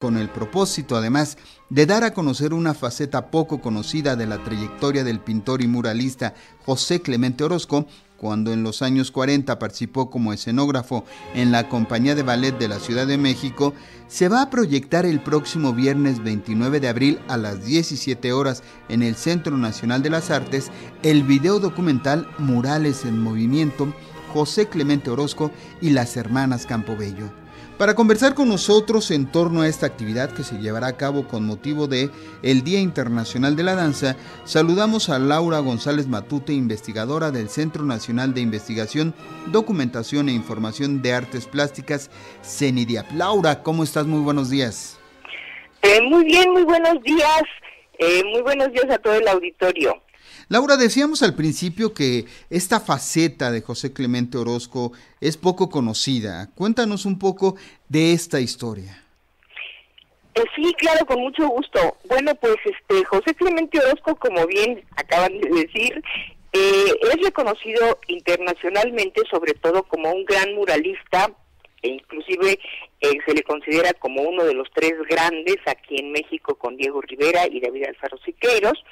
con el propósito además de dar a conocer una faceta poco conocida de la trayectoria del pintor y muralista José Clemente Orozco, cuando en los años 40 participó como escenógrafo en la Compañía de Ballet de la Ciudad de México, se va a proyectar el próximo viernes 29 de abril a las 17 horas en el Centro Nacional de las Artes el video documental Murales en Movimiento, José Clemente Orozco y las hermanas Campobello. Para conversar con nosotros en torno a esta actividad que se llevará a cabo con motivo de el Día Internacional de la Danza, saludamos a Laura González Matute, investigadora del Centro Nacional de Investigación, Documentación e Información de Artes Plásticas, CENIDIAP. Laura, ¿cómo estás? Muy buenos días. Eh, muy bien, muy buenos días. Eh, muy buenos días a todo el auditorio. Laura, decíamos al principio que esta faceta de José Clemente Orozco es poco conocida. Cuéntanos un poco de esta historia. Eh, sí, claro, con mucho gusto. Bueno, pues este José Clemente Orozco, como bien acaban de decir, eh, es reconocido internacionalmente, sobre todo como un gran muralista, e inclusive eh, se le considera como uno de los tres grandes aquí en México con Diego Rivera y David Alfaro Siqueiros.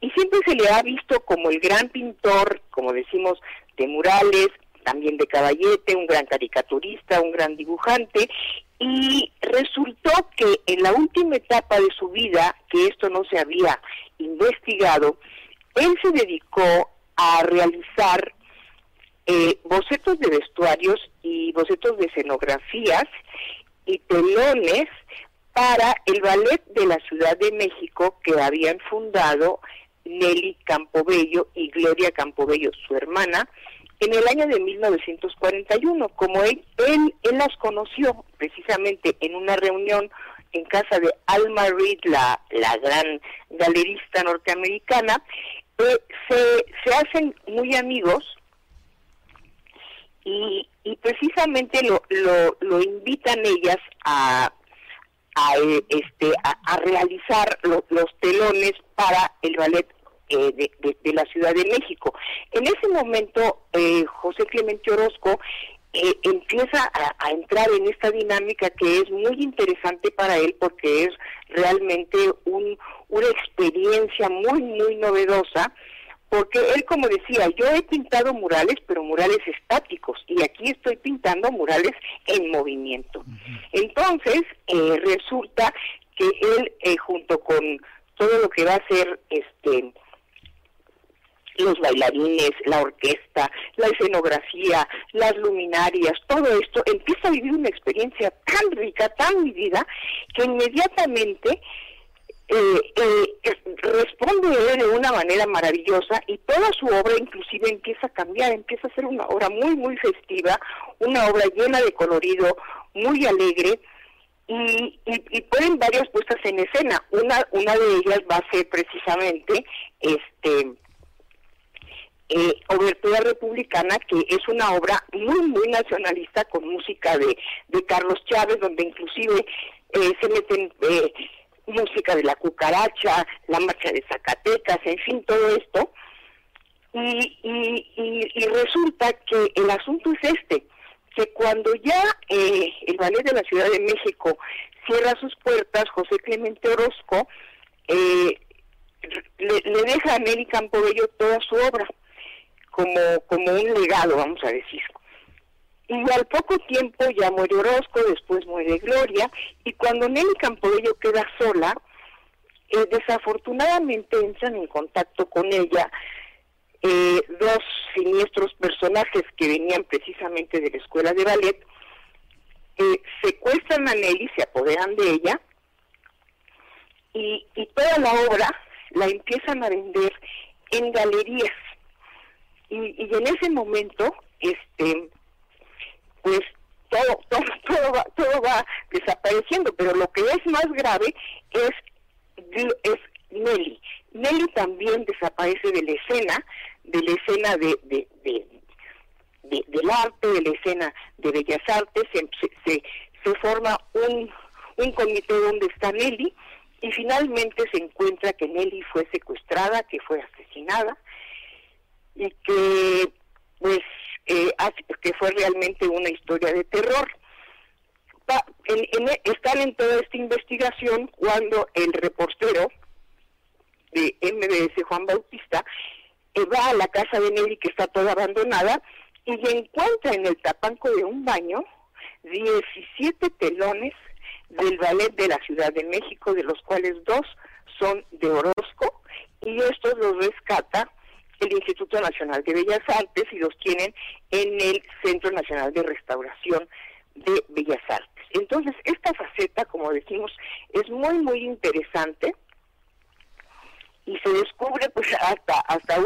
Y siempre se le ha visto como el gran pintor, como decimos, de murales, también de caballete, un gran caricaturista, un gran dibujante, y resultó que en la última etapa de su vida, que esto no se había investigado, él se dedicó a realizar eh, bocetos de vestuarios y bocetos de escenografías y telones para el ballet de la Ciudad de México que habían fundado Nelly Campobello y Gloria Campobello, su hermana, en el año de 1941. Como él, él, las conoció precisamente en una reunión en casa de Alma Reed, la, la gran galerista norteamericana, eh, se, se hacen muy amigos y, y precisamente lo, lo, lo invitan ellas a a, eh, este, a, realizar los telones para el ballet eh, de, la Ciudad de México. En ese momento, eh, José Clemente Orozco empieza a, entrar en esta dinámica que es muy interesante para él porque es realmente un, una experiencia muy, muy novedosa porque él como decía, yo he pintado murales, pero murales estáticos, y aquí estoy pintando murales en movimiento. Entonces, eh, resulta que él, eh, junto con todo lo que va a ser este los bailarines, la orquesta, la escenografía, las luminarias, todo esto, empieza a vivir una experiencia tan rica, tan vivida, que inmediatamente eh, eh, responde de una manera maravillosa y toda su obra inclusive empieza a cambiar, empieza a ser una obra muy, muy festiva, una obra llena de colorido, muy alegre y, y, pueden varias puestas en escena. Una, una de ellas va a ser precisamente este eh, Obertura Republicana, que es una obra muy, muy nacionalista con música de, de Carlos Chávez, donde inclusive eh, se meten... Eh, música de la cucaracha, la marcha de Zacatecas, en fin, todo esto. Y, resulta que el asunto es este, que cuando ya eh, el Ballet de la Ciudad de México cierra sus puertas, José Clemente Orozco eh, le, deja a Nelly Campobello toda su obra, como, como un legado, vamos a decir. Y al poco tiempo ya muere Orozco, después muere Gloria, y cuando Nelly Campobello queda sola, eh, desafortunadamente entran en contacto con ella eh, dos siniestros personajes que venían precisamente de la escuela de ballet, eh, secuestran a Nelly, se apoderan de ella, y, y toda la obra la empiezan a vender en galerías. Y, y en ese momento, este pues todo, todo, todo, va, todo va desapareciendo, pero lo que es más grave es, es Nelly. Nelly también desaparece de la escena, de la escena de, de, de, del arte, de la escena de Bellas Artes, se, se, se forma un, un comité donde está Nelly y finalmente se encuentra que Nelly fue secuestrada, que fue asesinada y que pues eh, que fue realmente una historia de terror. están en toda esta investigación cuando el reportero de MBS, Juan Bautista, eh, va a la casa de Nelly que está toda abandonada y encuentra en el tapanco de un baño 17 telones del ballet de la Ciudad de México, de los cuales dos son de Orozco, y estos los rescata Nacional de Bellas Artes y los tienen en el Centro Nacional de Restauración de Bellas Artes. Entonces, esta faceta, como decimos, es muy, muy interesante y se descubre pues hasta hasta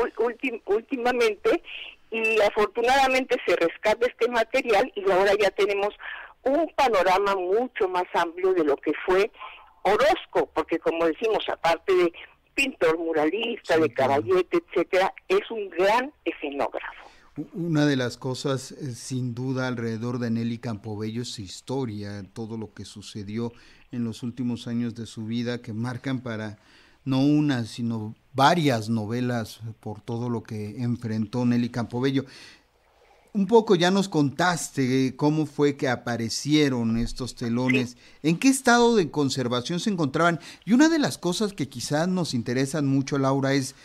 últimamente y afortunadamente se rescata este material y ahora ya tenemos un panorama mucho más amplio de lo que fue Orozco, porque como decimos, aparte de pintor muralista, de caballete, etcétera, es un gran escenógrafo. Una de las cosas, eh, sin duda, alrededor de Nelly Campobello es su historia, todo lo que sucedió en los últimos años de su vida, que marcan para no una, sino varias novelas por todo lo que enfrentó Nelly Campobello. Un poco ya nos contaste cómo fue que aparecieron estos telones, en qué estado de conservación se encontraban. Y una de las cosas que quizás nos interesan mucho, Laura, es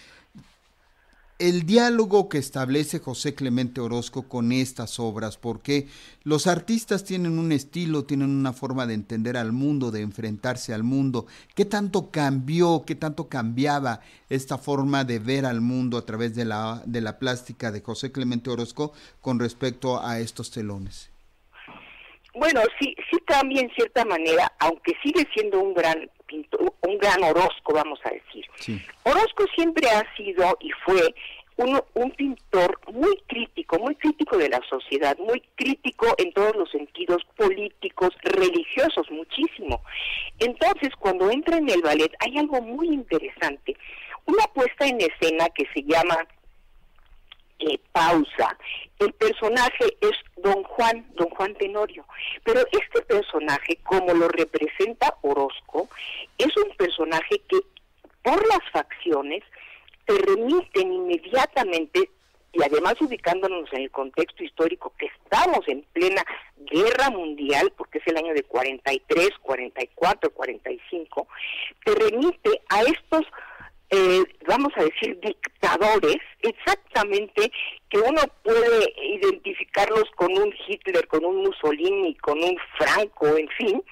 el diálogo que establece José Clemente Orozco con estas obras, porque los artistas tienen un estilo, tienen una forma de entender al mundo, de enfrentarse al mundo. ¿Qué tanto cambió, qué tanto cambiaba esta forma de ver al mundo a través de la, de la plástica de José Clemente Orozco con respecto a estos telones? Bueno, sí, sí cambia en cierta manera, aunque sigue siendo un gran un gran Orozco, vamos a decir. Orozco siempre ha sido y fue un pintor muy crítico, muy crítico de la sociedad, muy crítico en todos los sentidos políticos, religiosos, muchísimo. Entonces, cuando entra en el ballet, hay algo muy interesante. Una puesta en escena que se llama eh, pausa, el personaje es don Juan, don Juan Tenorio. Pero este personaje, como lo representa Orozco, es un personaje que por las facciones te remiten inmediatamente y además ubicándonos en el contexto histórico que estamos en plena guerra mundial, porque es el año de 43, 44, 45, te remite a estos eh, vamos a decir, dictadores, exactamente que uno puede identificarlos con un Hitler, con un Mussolini, con un Franco, en fin,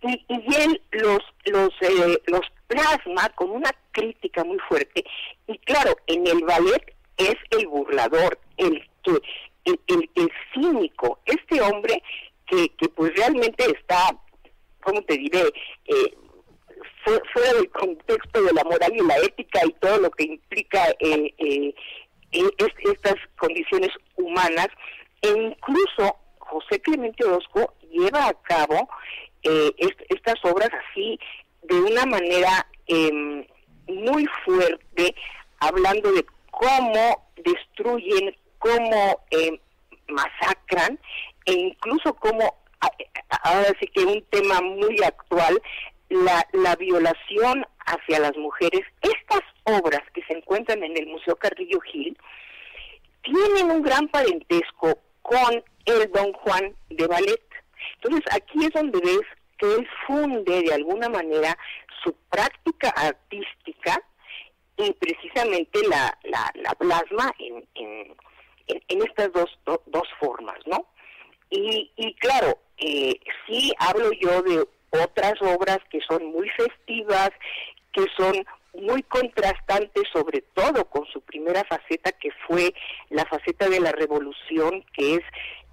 y, él los los eh, los plasma con una crítica muy fuerte. Y claro en el ballet es el burlador el que el, el, cínico este hombre que, que pues realmente está cómo te diré eh, fuera del contexto de la moral y la ética y todo lo que implica eh, eh, eh estas condiciones humanas, e incluso José Clemente Orozco lleva a cabo eh, estas obras así de una manera em, muy fuerte, hablando de cómo destruyen, cómo em, masacran e incluso cómo ahora sí que un tema muy actual la, la violación hacia las mujeres, estas obras que se encuentran en el Museo Carrillo Gil tienen un gran parentesco con el Don Juan de Ballet. Entonces aquí es donde ves que él funde de alguna manera su práctica artística y precisamente la, la, la plasma en, estas dos, dos formas, ¿no? Y, y claro, eh, sí hablo yo de otras obras que son muy festivas, que son muy contrastantes, sobre todo con su primera faceta, que fue la faceta de la revolución, que es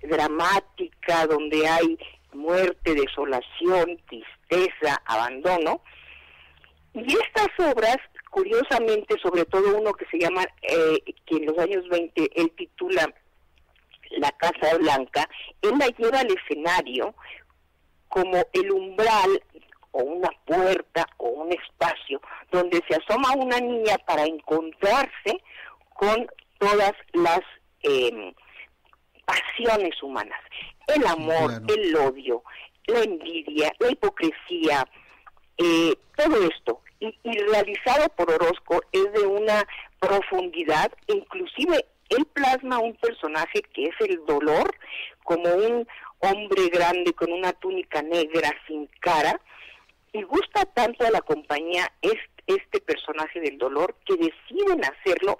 dramática, donde hay muerte, desolación, tristeza, abandono. Y estas obras, curiosamente, sobre todo uno que se llama, eh, que en los años 20 él titula La Casa Blanca, él la lleva al escenario como el umbral o una puerta o un espacio donde se asoma una niña para encontrarse con todas las em, pasiones humanas, el amor, el odio, la envidia, la hipocresía, eh, todo esto. Y, y, realizado por Orozco es de una profundidad, inclusive él plasma un personaje que es el dolor como un hombre grande con una túnica negra sin cara, y gusta tanto a la compañía este, este personaje del dolor que deciden hacerlo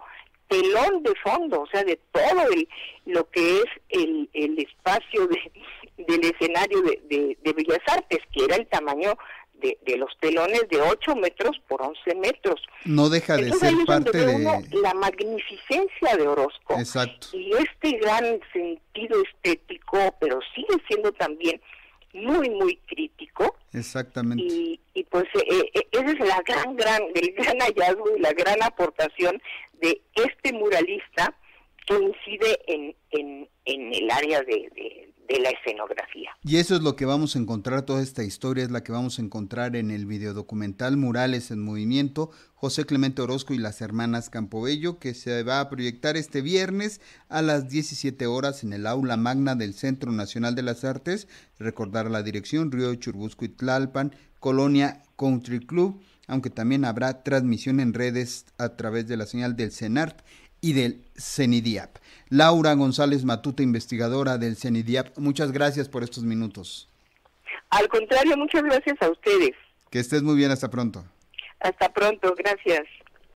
telón de fondo, o sea, de todo el, lo que es el, el espacio de, del escenario de, de, Bellas Artes, que era el tamaño de, de, los telones de 8 metros por 11 metros. No deja de ser parte de... la magnificencia de Orozco. Exacto. Y este gran sentido estético, pero sigue siendo también muy, muy crítico. Exactamente. Y, y pues eh, eh, esa es la gran, gran, el gran hallazgo y la gran aportación de este muralista que incide en, en, en el área de, de la escenografía. Y eso es lo que vamos a encontrar, toda esta historia es la que vamos a encontrar en el videodocumental Murales en Movimiento, José Clemente Orozco y las hermanas Campobello, que se va a proyectar este viernes a las 17 horas en el aula magna del Centro Nacional de las Artes, recordar la dirección Río Churbusco y Tlalpan, Colonia Country Club, aunque también habrá transmisión en redes a través de la señal del CENART y del CENIDIAP. Laura González Matuta, investigadora del CENIDIAP, muchas gracias por estos minutos. Al contrario, muchas gracias a ustedes. Que estés muy bien, hasta pronto. Hasta pronto, gracias.